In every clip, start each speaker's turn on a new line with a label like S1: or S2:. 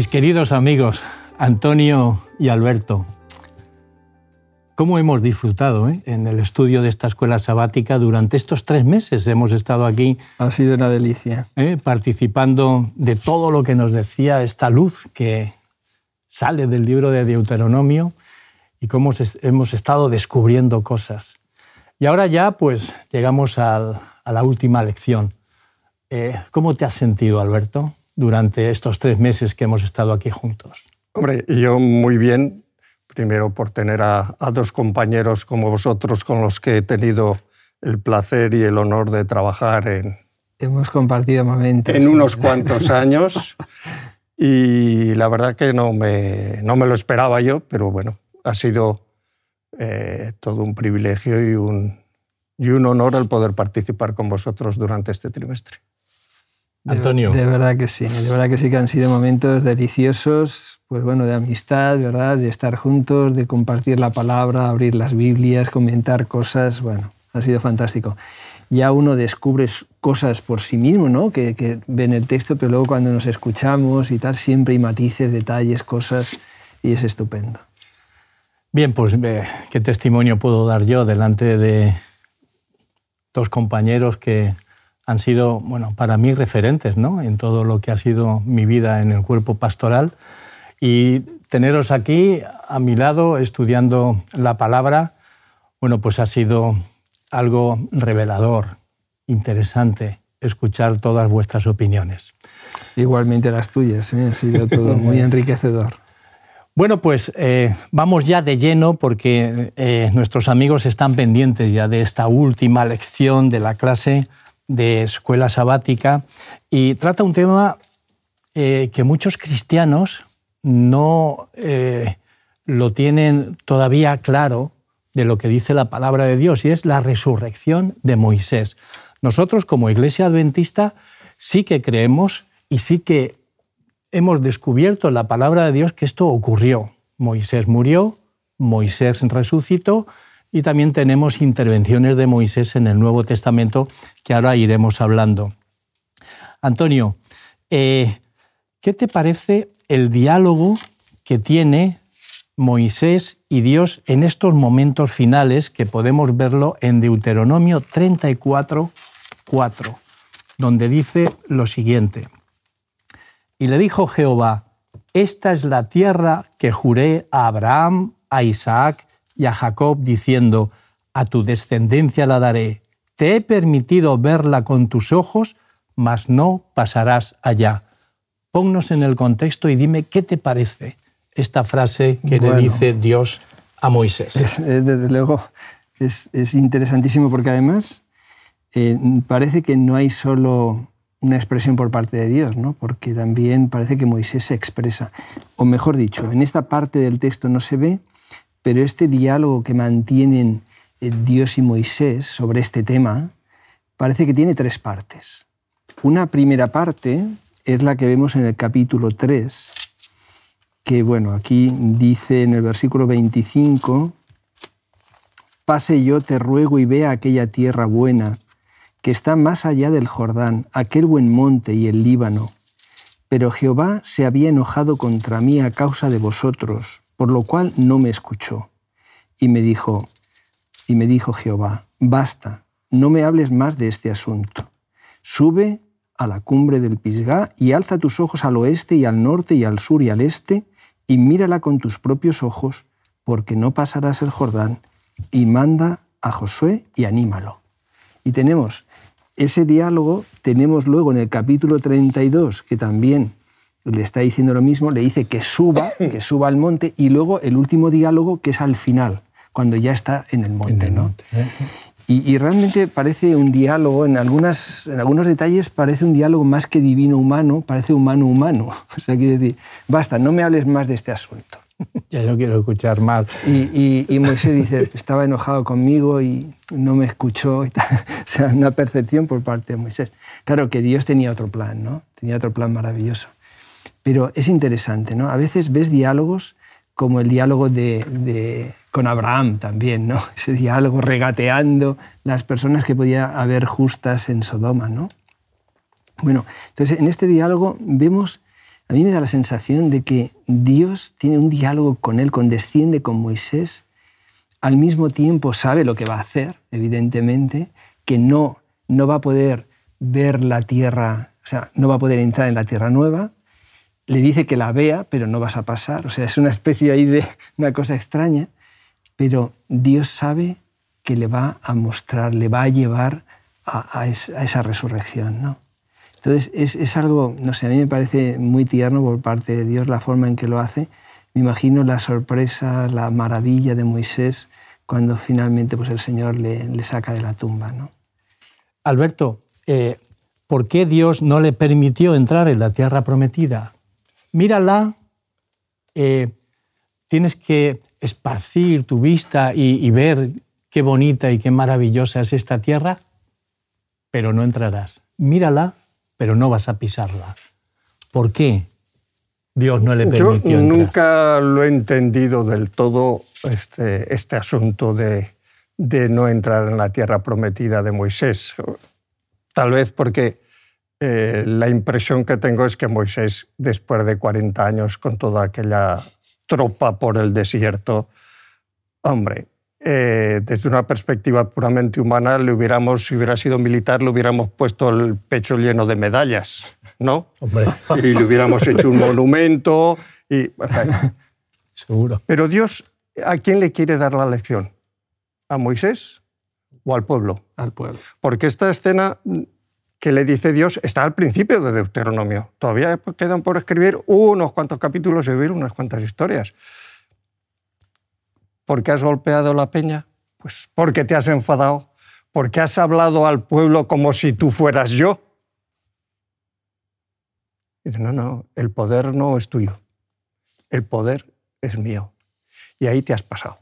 S1: Mis queridos amigos, Antonio y Alberto, ¿cómo hemos disfrutado eh, en el estudio de esta escuela sabática durante estos tres meses? Hemos estado aquí.
S2: Ha sido una delicia.
S1: Eh, participando de todo lo que nos decía esta luz que sale del libro de Deuteronomio y cómo hemos estado descubriendo cosas. Y ahora ya, pues, llegamos a la última lección. Eh, ¿Cómo te has sentido, Alberto? Durante estos tres meses que hemos estado aquí juntos?
S3: Hombre, yo muy bien, primero por tener a, dos compañeros como vosotros con los que he tenido el placer y el honor de trabajar en...
S2: Hemos compartido momentos.
S3: En unos cuantos años y la verdad que no me, no me lo esperaba yo, pero bueno, ha sido eh, todo un privilegio y un, y un honor el poder participar con vosotros durante este trimestre.
S1: Antonio.
S2: De, verdad que sí, de verdad que sí que han sido momentos deliciosos, pues bueno, de amistad, ¿verdad? De estar juntos, de compartir la palabra, abrir las Biblias, comentar cosas, bueno, ha sido fantástico. Ya uno descubre cosas por sí mismo, ¿no? Que, que ven el texto, pero luego cuando nos escuchamos y tal, siempre hay matices, detalles, cosas, y es estupendo.
S1: Bien, pues qué testimonio puedo dar yo delante de dos compañeros que han sido, bueno, para mí referentes ¿no? en todo lo que ha sido mi vida en el cuerpo pastoral. Y teneros aquí a mi lado estudiando la palabra, bueno, pues ha sido algo revelador, interesante, escuchar todas vuestras opiniones.
S2: Igualmente las tuyas, ¿eh? ha sido todo muy enriquecedor.
S1: Bueno, pues eh, vamos ya de lleno porque eh, nuestros amigos están pendientes ya de esta última lección de la clase de escuela sabática y trata un tema eh, que muchos cristianos no eh, lo tienen todavía claro de lo que dice la palabra de Dios y es la resurrección de Moisés. Nosotros como iglesia adventista sí que creemos y sí que hemos descubierto en la palabra de Dios que esto ocurrió. Moisés murió, Moisés resucitó y también tenemos intervenciones de Moisés en el Nuevo Testamento que ahora iremos hablando. Antonio, eh, ¿qué te parece el diálogo que tiene Moisés y Dios en estos momentos finales que podemos verlo en Deuteronomio 34, 4, donde dice lo siguiente. Y le dijo Jehová, esta es la tierra que juré a Abraham, a Isaac y a Jacob diciendo, a tu descendencia la daré, te he permitido verla con tus ojos, mas no pasarás allá. Ponnos en el contexto y dime qué te parece esta frase que le dice Dios a Moisés.
S2: desde luego es, interesantísimo porque además eh, parece que no hay solo una expresión por parte de Dios, ¿no? porque también parece que Moisés se expresa. O mejor dicho, en esta parte del texto no se ve, pero este diálogo que mantienen eh, Dios y Moisés sobre este tema parece que tiene tres partes. Una primera parte es la que vemos en el capítulo 3, que bueno, aquí dice en el versículo 25, pase yo, te ruego y vea aquella tierra buena, que está más allá del Jordán, aquel buen monte y el Líbano. Pero Jehová se había enojado contra mí a causa de vosotros, por lo cual no me escuchó. Y me dijo, y me dijo Jehová, basta, no me hables más de este asunto. Sube a la cumbre del Pisgá y alza tus ojos al oeste y al norte y al sur y al este, y mírala con tus propios ojos, porque no pasarás el Jordán, y manda a Josué y anímalo. Y tenemos ese diálogo, tenemos luego en el capítulo 32, que también le está diciendo lo mismo, le dice que suba, que suba al monte, y luego el último diálogo que es al final, cuando ya está en el monte. ¿no? ¿eh? Y, realmente parece un diálogo, en, algunas, en algunos detalles parece un diálogo más que divino-humano, parece humano-humano. O sea, quiere decir, basta, no me hables más de este asunto.
S1: Ya no quiero escuchar más.
S2: Y, y, Moisés dice, estaba enojado conmigo y no me escuchó. O sea, una percepción por parte de Moisés. Claro que Dios tenía otro plan, ¿no? Tenía otro plan maravilloso. Pero es interesante, ¿no? A veces ves diálogos como el diálogo de, con Abraham también, ¿no? Ese diálogo regateando las personas que podía haber justas en Sodoma, ¿no? Bueno, entonces en este diálogo vemos a mí me da la sensación de que Dios tiene un diálogo con él, condesciende con Moisés, al mismo tiempo sabe lo que va a hacer, evidentemente, que no, no va a poder ver la tierra, o sea, no va a poder entrar en la tierra nueva, le dice que la vea, pero no vas a pasar, o sea, es una especie ahí de una cosa extraña, pero Dios sabe que le va a mostrar, le va a llevar a, esa resurrección, ¿no? Entonces, es, es, algo, no sé, a mí me parece muy tierno por parte de Dios la forma en que lo hace. Me imagino la sorpresa, la maravilla de Moisés cuando finalmente pues, el Señor le, le saca de la tumba. ¿no?
S1: Alberto, eh, ¿por qué Dios no le permitió entrar en la tierra prometida? Mírala, eh, tienes que esparcir tu vista y, y ver qué bonita y qué maravillosa es esta tierra, pero no entrarás. Mírala pero no vas a pisarla. ¿Por qué Dios no le permitió
S3: Yo nunca lo he entendido del todo este, este asunto de, de, no entrar en la tierra prometida de Moisés. Tal vez porque eh, la impresión que tengo es que Moisés, después de 40 años con toda aquella tropa por el desierto, hombre, eh, desde una perspectiva puramente humana, le hubiéramos, si hubiera sido militar, le hubiéramos puesto el pecho lleno de medallas, ¿no? Y le hubiéramos hecho un monumento. Y,
S1: Seguro.
S3: Pero Dios, ¿a quién le quiere dar la lección? ¿A Moisés o al pueblo?
S2: Al pueblo.
S3: Porque esta escena que le dice Dios está al principio de Deuteronomio. Todavía quedan por escribir unos cuantos capítulos y vivir unas cuantas historias. ¿Por qué has golpeado la peña? Pues porque te has enfadado, porque has hablado al pueblo como si tú fueras yo. dice, no, no, el poder no es tuyo, el poder es mío. Y ahí te has pasado.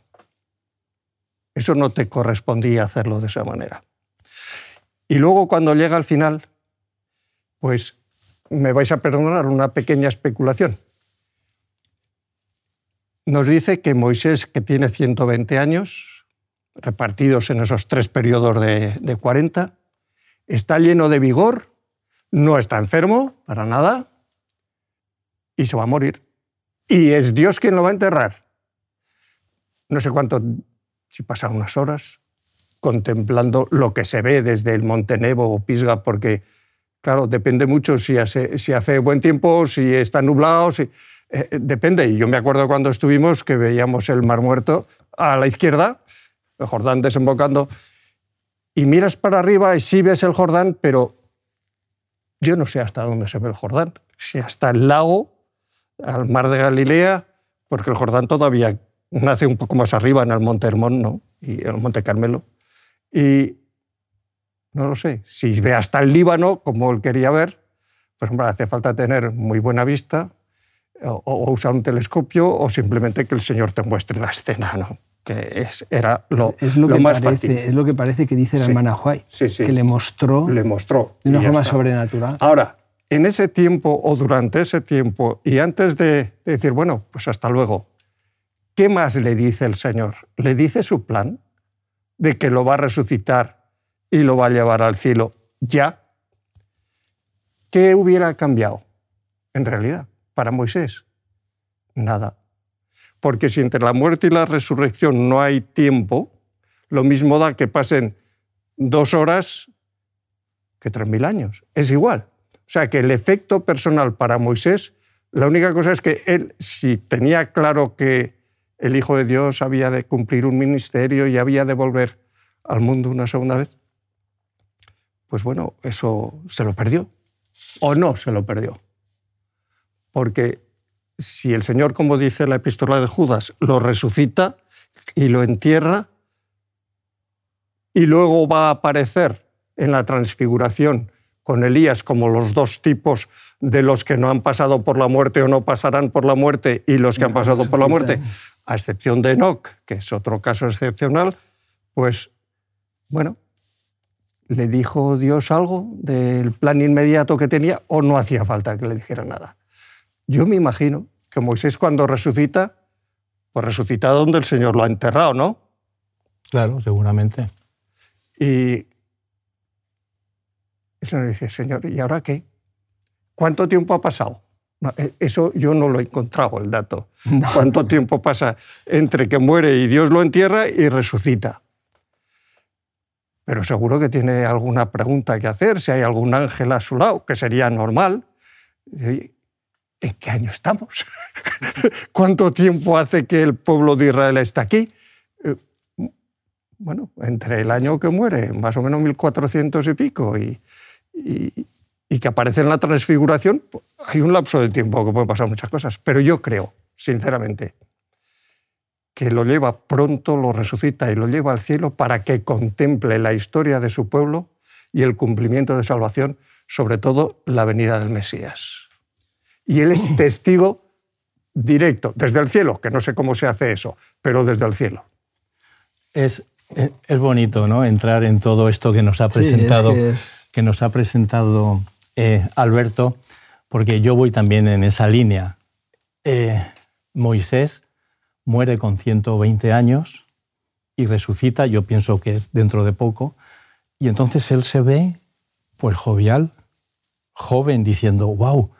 S3: Eso no te correspondía hacerlo de esa manera. Y luego cuando llega al final, pues me vais a perdonar una pequeña especulación nos dice que Moisés, que tiene 120 años, repartidos en esos tres periodos de, 40, está lleno de vigor, no está enfermo para nada y se va a morir. Y es Dios quien lo va a enterrar. No sé cuánto, si pasa unas horas, contemplando lo que se ve desde el Monte Nebo o Pisga, porque, claro, depende mucho si hace, buen tiempo, si está nublado, si eh, eh, depende, y yo me acuerdo cuando estuvimos que veíamos el Mar Muerto a la izquierda, el Jordán desembocando, y miras para arriba y sí ves el Jordán, pero yo no sé hasta dónde se ve el Jordán, si hasta el lago, al mar de Galilea, porque el Jordán todavía nace un poco más arriba en el Monte Hermón, ¿no? Y el Monte Carmelo. Y no lo sé, si ve hasta el Líbano, como él quería ver, pues hombre, hace falta tener muy buena vista, o, usar un telescopio o simplemente que el Señor te muestre la escena, ¿no? que es, era lo,
S2: es lo, que
S3: más
S2: parece,
S3: fácil.
S2: Es lo que parece que dice la hermana Huay,
S3: sí, sí.
S2: que le mostró,
S3: le mostró
S2: de una forma sobrenatural.
S3: Ahora, en ese tiempo o durante ese tiempo y antes de decir, bueno, pues hasta luego, ¿qué más le dice el Señor? Le dice su plan de que lo va a resucitar y lo va a llevar al cielo ya. ¿Qué hubiera cambiado en realidad? para Moisés? Nada. Porque si entre la muerte y la resurrección no hay tiempo, lo mismo da que pasen dos horas que tres mil años. Es igual. O sea que el efecto personal para Moisés, la única cosa es que él, si tenía claro que el Hijo de Dios había de cumplir un ministerio y había de volver al mundo una segunda vez, pues bueno, eso se lo perdió. O no se lo perdió. Porque si el Señor, como dice la epístola de Judas, lo resucita y lo entierra, y luego va a aparecer en la transfiguración con Elías como los dos tipos de los que no han pasado por la muerte o no pasarán por la muerte y los que han pasado por la muerte, a excepción de Enoch, que es otro caso excepcional, pues bueno, ¿le dijo Dios algo del plan inmediato que tenía o no hacía falta que le dijera nada? Yo me imagino que Moisés cuando resucita, pues resucita donde el Señor lo ha enterrado, ¿no?
S1: Claro, seguramente.
S3: Y el Señor dice, Señor, ¿y ahora qué? ¿Cuánto tiempo ha pasado? E, eso yo no lo he encontrado, el dato. ¿Cuánto tiempo pasa entre que muere y Dios lo entierra y resucita? Pero seguro que tiene alguna pregunta que hacer, si hay algún ángel a su lado, que sería normal. ¿En qué año estamos? ¿Cuánto tiempo hace que el pueblo de Israel está aquí? Eh, bueno, entre el año que muere, más o menos 1400 y pico, y, y que aparece en la transfiguración, pues, hay un lapso de tiempo que pueden pasar muchas cosas. Pero yo creo, sinceramente, que lo lleva pronto, lo resucita y lo lleva al cielo para que contemple la historia de su pueblo y el cumplimiento de salvación, sobre todo la venida del Mesías. Y él es testigo directo, desde el cielo, que no sé cómo se hace eso, pero desde el cielo.
S1: Es, es bonito ¿no? entrar en todo esto que nos ha presentado, que nos ha presentado eh, Alberto, porque yo voy también en esa línea. Eh, Moisés muere con 120 años y resucita, yo pienso que es dentro de poco, y entonces él se ve, pues jovial, joven, diciendo, wow,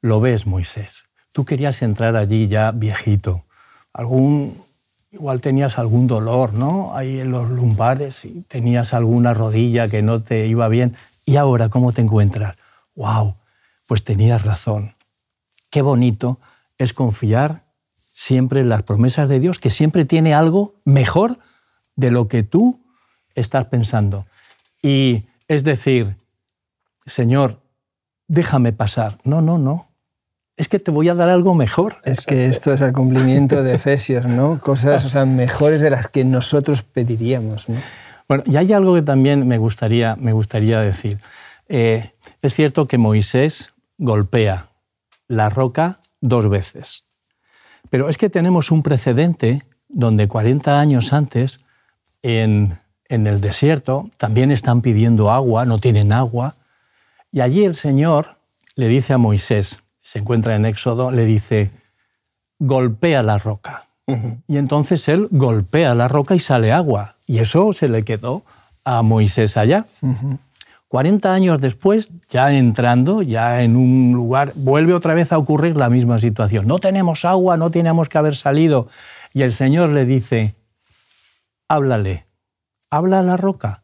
S1: lo ves Moisés, tú querías entrar allí ya viejito, algún, igual tenías algún dolor, ¿no? Ahí en los lumbares tenías alguna rodilla que no te iba bien, ¿y ahora cómo te encuentras? Wow, pues tenías razón. Qué bonito es confiar siempre en las promesas de Dios, que siempre tiene algo mejor de lo que tú estás pensando. Y es decir, Señor, déjame pasar. No, no, no. Es que te voy a dar algo mejor.
S2: Es que esto es el cumplimiento de Efesios, ¿no? Cosas mejores de las que nosotros pediríamos.
S1: Bueno, y hay algo que también me gustaría, me gustaría decir. Eh, es cierto que Moisés golpea la roca dos veces, pero es que tenemos un precedente donde 40 años antes, en, en el desierto, también están pidiendo agua, no tienen agua, y allí el Señor le dice a Moisés, se encuentra en Éxodo, le dice, golpea la roca. Y entonces él golpea la roca y sale agua. Y eso se le quedó a Moisés allá. 40 años después, ya entrando, ya en un lugar, vuelve otra vez a ocurrir la misma situación. No tenemos agua, no teníamos que haber salido. Y el Señor le dice, háblale, habla a la roca.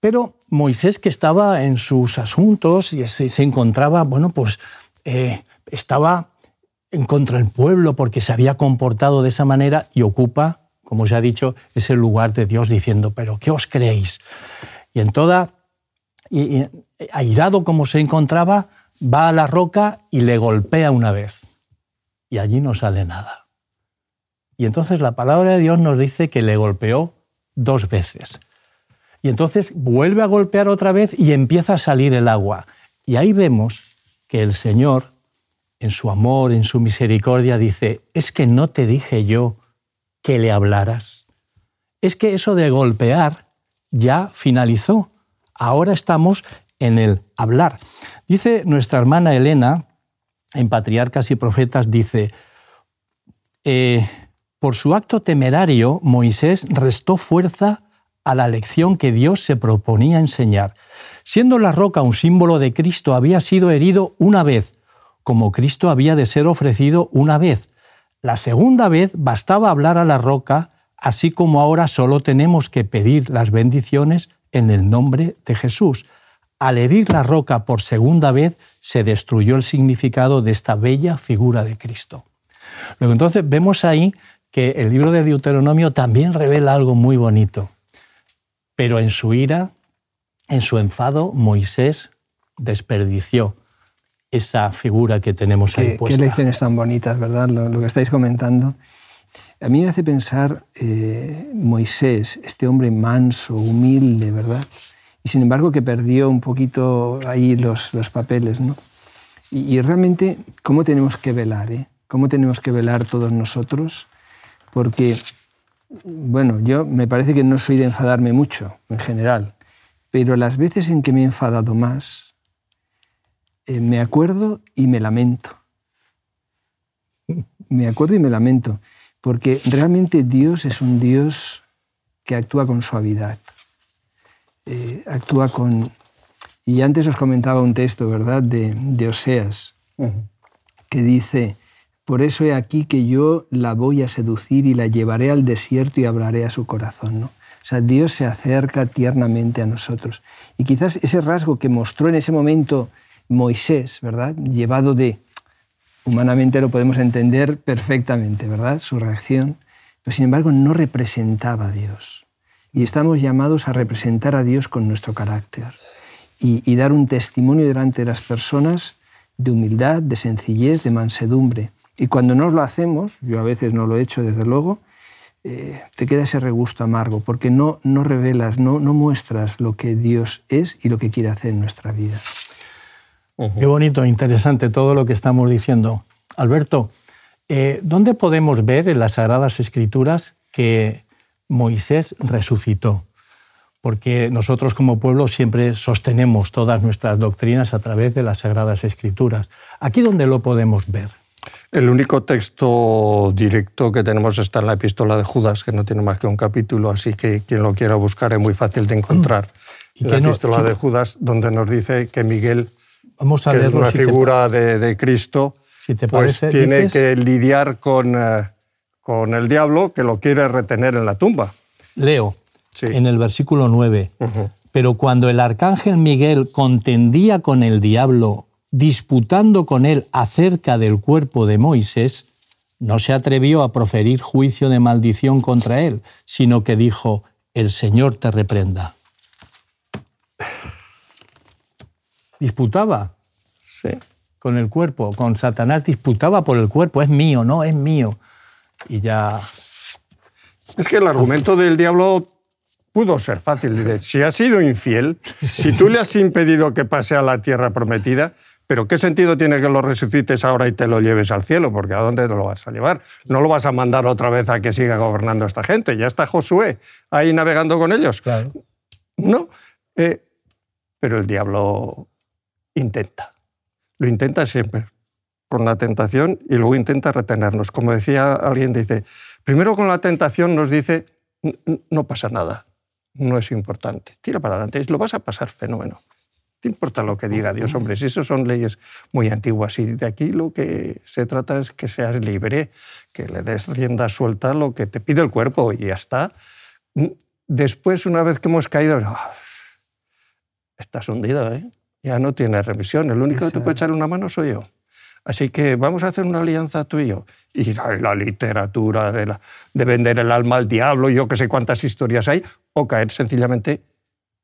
S1: Pero Moisés, que estaba en sus asuntos y se, encontraba, bueno, pues eh, estaba en contra del pueblo porque se había comportado de esa manera y ocupa, como se ha dicho, ese lugar de Dios diciendo, pero ¿qué os creéis? Y en toda y, airado como se encontraba, va a la roca y le golpea una vez. Y allí no sale nada. Y entonces la palabra de Dios nos dice que le golpeó dos veces. Y entonces vuelve a golpear otra vez y empieza a salir el agua. Y ahí vemos que el Señor, en su amor, en su misericordia, dice, es que no te dije yo que le hablaras. Es que eso de golpear ya finalizó. Ahora estamos en el hablar. Dice nuestra hermana Elena, en Patriarcas y Profetas, dice, eh, por su acto temerario, Moisés restó fuerza a la lección que Dios se proponía enseñar. Siendo la roca un símbolo de Cristo, había sido herido una vez, como Cristo había de ser ofrecido una vez. La segunda vez bastaba hablar a la roca, así como ahora solo tenemos que pedir las bendiciones en el nombre de Jesús. Al herir la roca por segunda vez, se destruyó el significado de esta bella figura de Cristo. Luego entonces vemos ahí que el libro de Deuteronomio también revela algo muy bonito. Pero en su ira, en su enfado, Moisés desperdició esa figura que tenemos ahí puesta.
S2: Qué lecciones tan bonitas, ¿verdad? lo que estáis comentando. A mí me hace pensar eh, Moisés, este hombre manso, humilde, ¿verdad? Y sin embargo que perdió un poquito ahí los, los papeles, ¿no? Y, realmente, ¿cómo tenemos que velar? Eh? ¿Cómo tenemos que velar todos nosotros? Porque, bueno, yo me parece que no soy de enfadarme mucho, en general, pero las veces en que me he enfadado más, eh, me acuerdo y me lamento. Me acuerdo y me lamento porque realmente Dios es un Dios que actúa con suavidad, eh, actúa con... Y antes os comentaba un texto, ¿verdad?, de, Oseas, que dice, por eso he aquí que yo la voy a seducir y la llevaré al desierto y hablaré a su corazón. ¿no? O sea, Dios se acerca tiernamente a nosotros. Y quizás ese rasgo que mostró en ese momento Moisés, ¿verdad? Llevado de, humanamente lo podemos entender perfectamente, ¿verdad? Su reacción, pero sin embargo no representaba a Dios. Y estamos llamados a representar a Dios con nuestro carácter y, dar un testimonio delante de las personas de humildad, de sencillez, de mansedumbre. Y cuando no lo hacemos, yo a veces no lo he hecho desde luego, eh, te queda ese regusto amargo, porque no, no revelas, no, no muestras lo que Dios es y lo que quiere hacer en nuestra vida.
S1: Qué bonito, interesante todo lo que estamos diciendo. Alberto, eh, ¿dónde podemos ver en las Sagradas Escrituras que Moisés resucitó? Porque nosotros como pueblo siempre sostenemos todas nuestras doctrinas a través de las Sagradas Escrituras. ¿Aquí dónde lo podemos ver?
S3: El único texto directo que tenemos está en la epístola de Judas, que no tiene más que un capítulo, así que quien lo quiera buscar es muy fácil de encontrar. ¿Y la epístola de Judas, donde nos dice que Miguel, Vamos a que es una figura de, Cristo, pues tiene que lidiar con, eh, con el diablo que lo quiere retener en la tumba.
S1: Leo, en el versículo 9. Pero cuando el arcángel Miguel contendía con el diablo disputando con él acerca del cuerpo de Moisés, no se atrevió a proferir juicio de maldición contra él, sino que dijo, el Señor te reprenda. Disputaba
S3: sí.
S1: con el cuerpo, con Satanás disputaba por el cuerpo, es mío, no, es mío. Y ya...
S3: Es que el argumento del diablo pudo ser fácil. Si has sido infiel, si tú le has impedido que pase a la tierra prometida, pero ¿qué sentido tiene que lo resucites ahora y te lo lleves al cielo? Porque ¿a dónde te lo vas a llevar? No lo vas a mandar otra vez a que siga gobernando esta gente. Ya está Josué ahí navegando con ellos.
S1: Claro.
S3: No. Eh, pero el diablo intenta. Lo intenta siempre con la tentación y luego intenta retenernos. Como decía alguien, dice, primero con la tentación nos dice, no pasa nada, no es importante, tira para adelante, lo vas a pasar fenómeno te importa lo que diga Dios, hombre? Si eso son leyes muy antiguas y de aquí lo que se trata es que seas libre, que le des rienda suelta a lo que te pide el cuerpo y ya está. Después, una vez que hemos caído, ¡ah! estás hundido, ¿eh? Ya no tienes remisión. El único que te puede echar una mano soy yo. Así que vamos a hacer una alianza tú y yo. Y la, literatura de, la, de vender el alma al diablo, yo que sé cuántas historias hay, o caer sencillamente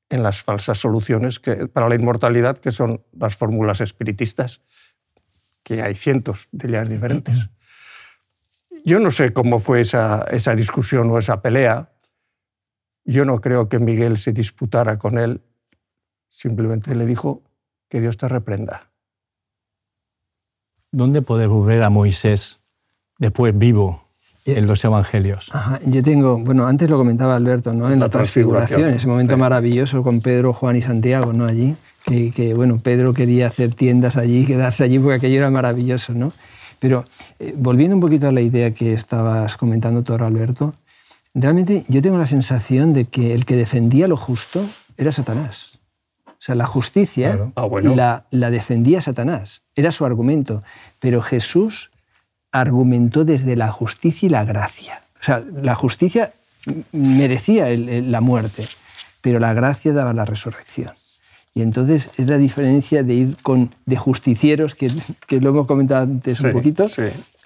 S3: en las falsas soluciones que, para la inmortalidad, que son las fórmulas espiritistas, que hay cientos de ellas diferentes. Yo no sé cómo fue esa, esa discusión o esa pelea. Yo no creo que Miguel se disputara con él, simplemente le dijo que Dios te reprenda.
S1: ¿Dónde podemos ver a Moisés después vivo en los evangelios.
S2: yo tengo, bueno, antes lo comentaba Alberto, ¿no? En la, transfiguración, ese momento maravilloso con Pedro, Juan y Santiago, ¿no? Allí, que, bueno, Pedro quería hacer tiendas allí, quedarse allí porque aquello era maravilloso, ¿no? Pero eh, volviendo un poquito a la idea que estabas comentando tú ahora, Alberto, realmente yo tengo la sensación de que el que defendía lo justo era Satanás. O sea, la justicia
S3: ah,
S2: la, la defendía Satanás, era su argumento. Pero Jesús argumentó desde la justicia y la gracia. O sea, la justicia merecía la muerte, pero la gracia daba la resurrección. Y entonces es la diferencia de ir con de justicieros, que, que lo hemos comentado antes un poquito,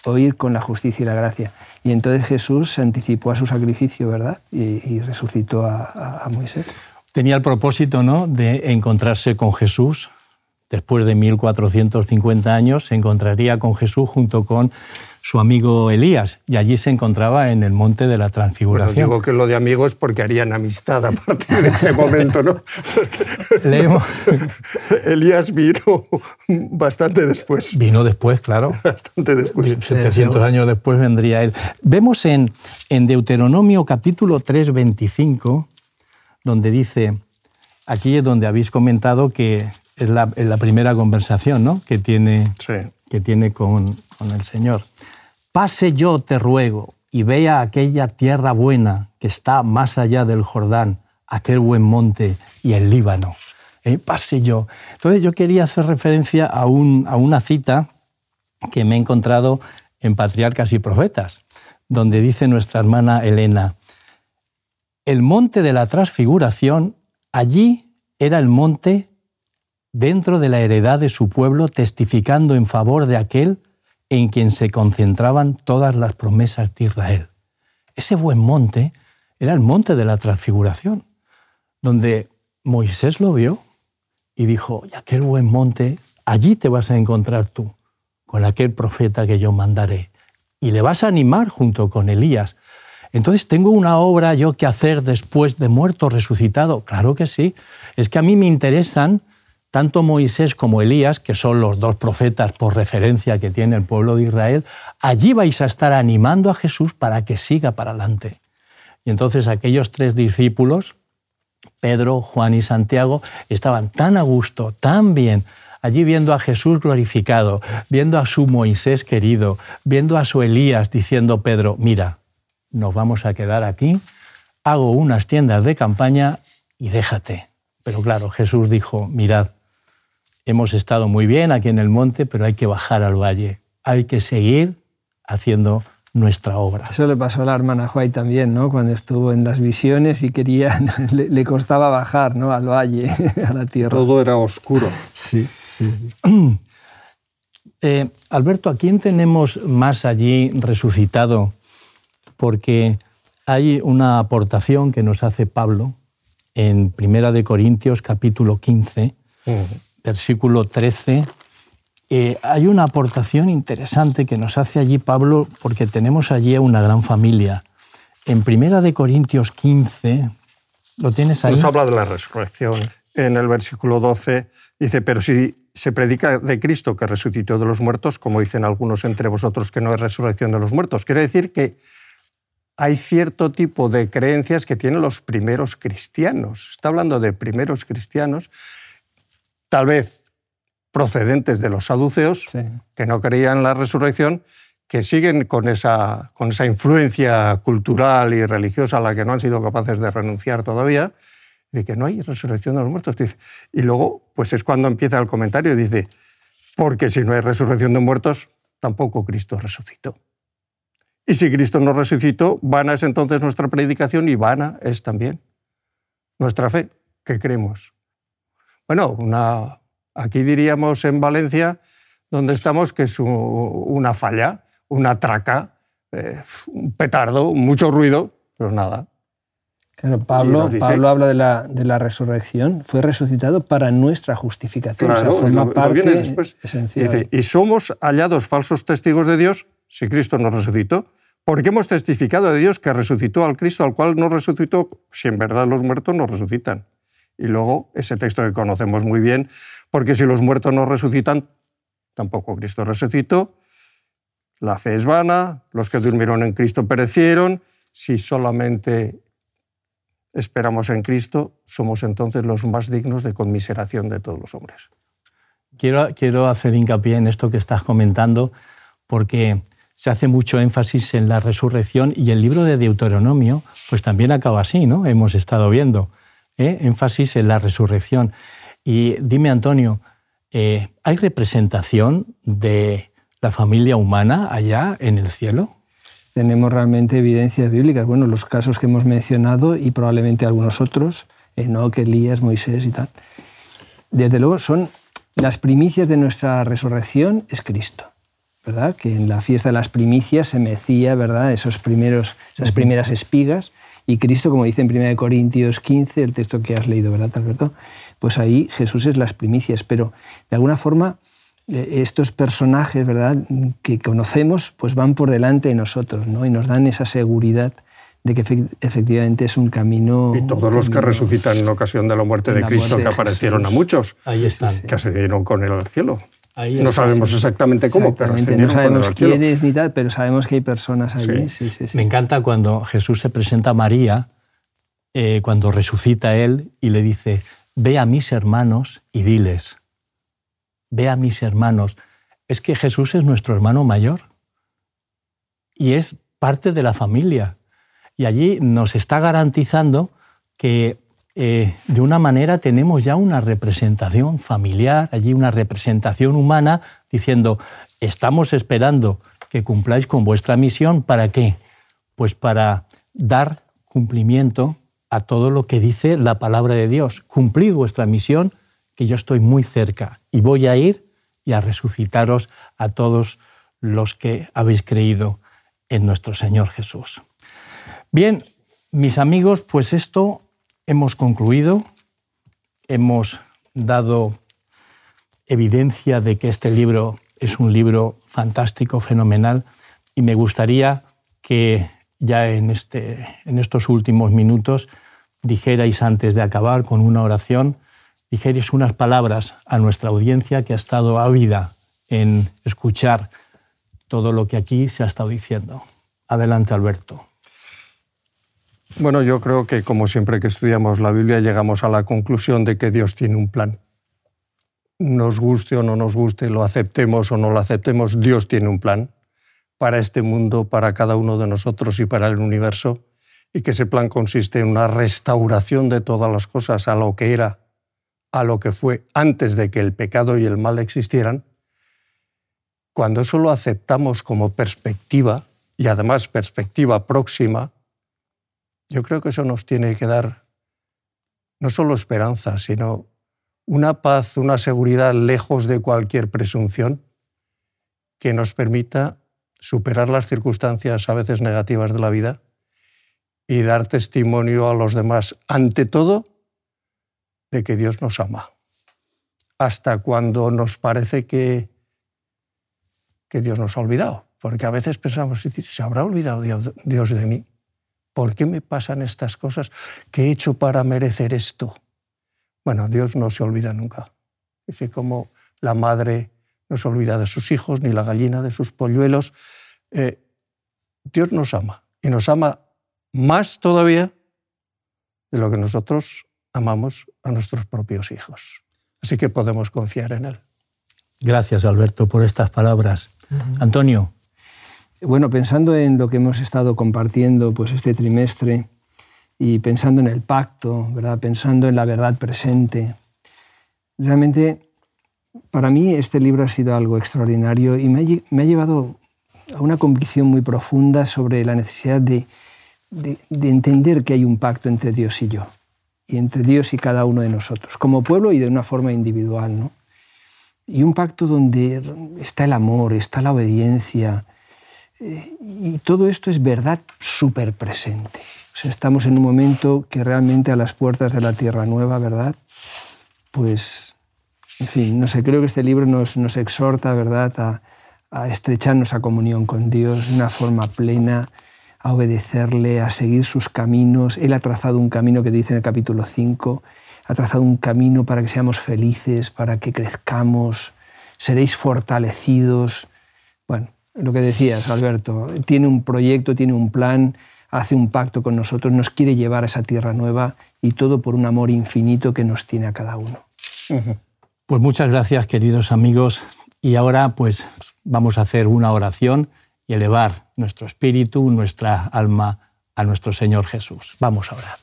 S2: o ir con la justicia y la gracia. Y entonces Jesús se anticipó a su sacrificio, ¿verdad? Y, resucitó a, a, Moisés.
S1: Tenía el propósito ¿no? de encontrarse con Jesús, después de 1450 años, se encontraría con Jesús junto con su amigo Elías, y allí se encontraba en el monte de la Transfiguración.
S3: Bueno, digo que lo de amigos es porque harían amistad a partir de ese momento, ¿no? Elías vino bastante después.
S1: Vino después, claro.
S3: Bastante después.
S1: 700 años después vendría él. Vemos en, en Deuteronomio capítulo 3, 25, donde dice, aquí es donde habéis comentado que es la, primera conversación ¿no? que tiene, que tiene con, con, el Señor. Pase yo, te ruego, y vea aquella tierra buena que está más allá del Jordán, aquel buen monte y el Líbano. ¿Eh? Pase yo. Entonces yo quería hacer referencia a, un, a una cita que me he encontrado en Patriarcas y Profetas, donde dice nuestra hermana Elena, el monte de la transfiguración, allí era el monte dentro de la heredad de su pueblo, testificando en favor de aquel en quien se concentraban todas las promesas de Israel. Ese buen monte era el monte de la transfiguración, donde Moisés lo vio y dijo, y aquel buen monte, allí te vas a encontrar tú, con aquel profeta que yo mandaré, y le vas a animar junto con Elías. Entonces, ¿tengo una obra yo que hacer después de muerto resucitado? Claro que sí. Es que a mí me interesan tanto Moisés como Elías, que son los dos profetas por referencia que tiene el pueblo de Israel, allí vais a estar animando a Jesús para que siga para adelante. Y entonces aquellos tres discípulos, Pedro, Juan y Santiago, estaban tan a gusto, tan bien, allí viendo a Jesús glorificado, viendo a su Moisés querido, viendo a su Elías, diciendo Pedro, mira, nos vamos a quedar aquí, hago unas tiendas de campaña y déjate. Pero claro, Jesús dijo, mirad, hemos estado muy bien aquí en el monte, pero hay que bajar al valle, hay que seguir haciendo nuestra obra.
S2: Eso le pasó a la hermana Juay también, ¿no? Cuando estuvo en las visiones y quería, le, costaba bajar, ¿no? Al valle, a la tierra.
S3: Todo era oscuro.
S2: Sí, sí, sí.
S1: Eh, Alberto, ¿a quién tenemos más allí resucitado? Porque hay una aportación que nos hace Pablo en Primera de Corintios capítulo 15, versículo 13, eh, hay una aportación interesante que nos hace allí Pablo porque tenemos allí una gran familia. En Primera de Corintios 15, ¿lo tienes ahí?
S3: Nos habla de la resurrección. En el versículo 12 dice, pero si se predica de Cristo que resucitó de los muertos, como dicen algunos entre vosotros que no es resurrección de los muertos, quiere decir que hay cierto tipo de creencias que tienen los primeros cristianos. Está hablando de primeros cristianos tal vez procedentes de los saduceos, que no creían en la resurrección, que siguen con esa, con esa influencia cultural y religiosa a la que no han sido capaces de renunciar todavía, de que no hay resurrección de los muertos. Y luego, pues es cuando empieza el comentario, dice, porque si no hay resurrección de muertos, tampoco Cristo resucitó. Y si Cristo no resucitó, vana es entonces nuestra predicación y vana es también nuestra fe, que creemos bueno, una, aquí diríamos en Valencia, donde estamos, que es una falla, una traca, eh, un petardo, mucho ruido, pero nada.
S2: Pablo, Pablo habla de la, de la, resurrección, fue resucitado para nuestra justificación,
S3: o sea, forma parte esencial. y somos hallados falsos testigos de Dios si Cristo nos resucitó, porque hemos testificado de Dios que resucitó al Cristo, al cual no resucitó, si en verdad los muertos no resucitan. Y luego ese texto que conocemos muy bien, porque si los muertos no resucitan, tampoco Cristo resucitó. La fe es vana, los que durmieron en Cristo perecieron. Si solamente esperamos en Cristo, somos entonces los más dignos de conmiseración de todos los hombres.
S1: Quiero, quiero hacer hincapié en esto que estás comentando, porque se hace mucho énfasis en la resurrección y el libro de Deuteronomio, pues también acaba así, ¿no? Hemos estado viendo. ¿eh? énfasis en la resurrección. Y dime, Antonio, eh, ¿hay representación de la familia humana allá en el cielo?
S2: Tenemos realmente evidencias bíblicas. Bueno, los casos que hemos mencionado y probablemente algunos otros, Enoch, Elías, Moisés y tal. Desde luego son las primicias de nuestra resurrección es Cristo. ¿Verdad? Que en la fiesta de las primicias se mecía, ¿verdad? Esos primeros, esas primeras espigas y Cristo, como dice en 1 Corintios 15, el texto que has leído, ¿verdad, Alberto? Pues ahí Jesús es las primicias, pero de alguna forma eh, estos personajes, ¿verdad?, que conocemos, pues van por delante de nosotros, ¿no? Y nos dan esa seguridad de que efectivamente es un camino...
S3: Y todos los que resucitan en ocasión de la muerte de Cristo, que aparecieron a muchos,
S1: ahí están.
S3: que ascendieron con él al cielo no sabemos exactamente cómo, pero
S2: no sabemos quién es ni tal, pero sabemos que hay personas allí.
S1: Me encanta cuando Jesús se presenta a María, eh, cuando resucita él y le dice, ve a mis hermanos y diles, ve a mis hermanos. Es que Jesús es nuestro hermano mayor y es parte de la familia. Y allí nos está garantizando que eh, de una manera tenemos ya una representación familiar, allí una representación humana, diciendo, estamos esperando que cumpláis con vuestra misión, ¿para qué? Pues para dar cumplimiento a todo lo que dice la palabra de Dios. Cumplid vuestra misión, que yo estoy muy cerca y voy a ir y a resucitaros a todos los que habéis creído en nuestro Señor Jesús. Bien, mis amigos, pues esto hemos concluido, hemos dado evidencia de que este libro es un libro fantástico, fenomenal, y me gustaría que ya en, este, en estos últimos minutos dijerais antes de acabar con una oración, dijerais unas palabras a nuestra audiencia que ha estado ávida en escuchar todo lo que aquí se ha estado diciendo. Adelante, Alberto.
S3: Bueno, yo creo que como siempre que estudiamos la Biblia llegamos a la conclusión de que Dios tiene un plan. Nos guste o no nos guste, lo aceptemos o no lo aceptemos, Dios tiene un plan para este mundo, para cada uno de nosotros y para el universo, y que ese plan consiste en una restauración de todas las cosas a lo que era, a lo que fue antes de que el pecado y el mal existieran, cuando eso lo aceptamos como perspectiva, y además perspectiva próxima, yo creo que eso nos tiene que dar no solo esperanza, sino una paz, una seguridad lejos de cualquier presunción que nos permita superar las circunstancias a veces negativas de la vida y dar testimonio a los demás, ante todo, de que Dios nos ama. Hasta cuando nos parece que, que Dios nos ha olvidado. Porque a veces pensamos, ¿se habrá olvidado Dios de mí? ¿Por qué me pasan estas cosas? ¿Qué he hecho para merecer esto? Bueno, Dios no se olvida nunca. Dice como la madre no se olvida de sus hijos, ni la gallina de sus polluelos. Eh, Dios nos ama y nos ama más todavía de lo que nosotros amamos a nuestros propios hijos. Así que podemos confiar en Él.
S1: Gracias, Alberto, por estas palabras. Antonio,
S2: bueno, pensando en lo que hemos estado compartiendo pues, este trimestre y pensando en el pacto, ¿verdad? pensando en la verdad presente, realmente para mí este libro ha sido algo extraordinario y me ha, llevado a una convicción muy profunda sobre la necesidad de, de, entender que hay un pacto entre Dios y yo, y entre Dios y cada uno de nosotros, como pueblo y de una forma individual. ¿no? Y un pacto donde está el amor, está la obediencia, y todo esto es verdad súper presente. O sea, estamos en un momento que realmente a las puertas de la Tierra Nueva, ¿verdad? Pues, en fin, no sé, creo que este libro nos, nos exhorta, ¿verdad?, a, a estrecharnos a comunión con Dios de una forma plena, a obedecerle, a seguir sus caminos. Él ha trazado un camino que dice en el capítulo 5, ha trazado un camino para que seamos felices, para que crezcamos, seréis fortalecidos. Bueno, lo que decías, Alberto, tiene un proyecto, tiene un plan, hace un pacto con nosotros, nos quiere llevar a esa tierra nueva y todo por un amor infinito que nos tiene a cada uno.
S1: Pues muchas gracias, queridos amigos. Y ahora pues vamos a hacer una oración y elevar nuestro espíritu, nuestra alma a nuestro Señor Jesús. Vamos a orar.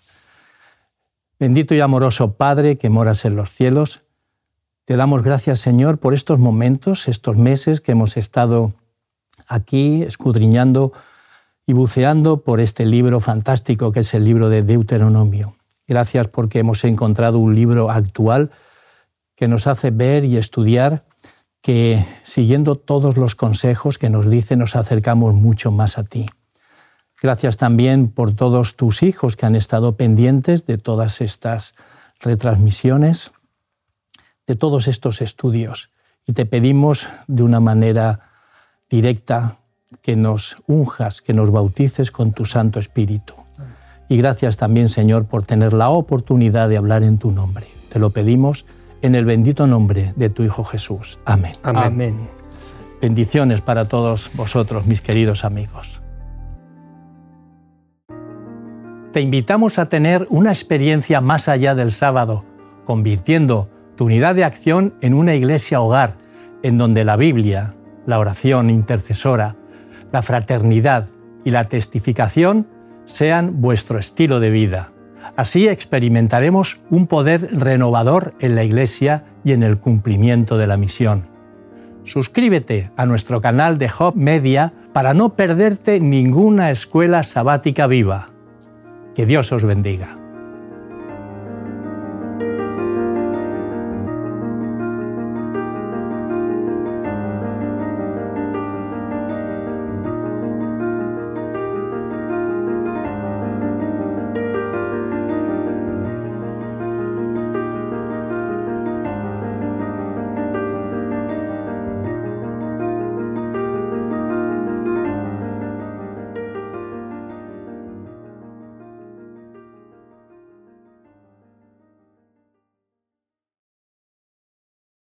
S1: Bendito y amoroso Padre que moras en los cielos, te damos gracias Señor por estos momentos, estos meses que hemos estado aquí escudriñando y buceando por este libro fantástico que es el libro de Deuteronomio. Gracias porque hemos encontrado un libro actual que nos hace ver y estudiar que siguiendo todos los consejos que nos dice nos acercamos mucho más a ti. Gracias también por todos tus hijos que han estado pendientes de todas estas retransmisiones, de todos estos estudios. Y te pedimos de una manera directa, que nos unjas, que nos bautices con tu Santo Espíritu. Y gracias también, Señor, por tener la oportunidad de hablar en tu nombre. Te lo pedimos en el bendito nombre de tu Hijo Jesús. Amén.
S2: Amén.
S1: Bendiciones para todos vosotros, mis queridos amigos. Te invitamos a tener una experiencia más allá del sábado, convirtiendo tu unidad de acción en una iglesia hogar, en donde la Biblia, la oración intercesora, la fraternidad y la testificación sean vuestro estilo de vida. Así experimentaremos un poder renovador en la Iglesia y en el cumplimiento de la misión. Suscríbete a nuestro canal de Hub Media para no perderte ninguna escuela sabática viva. Que Dios os bendiga.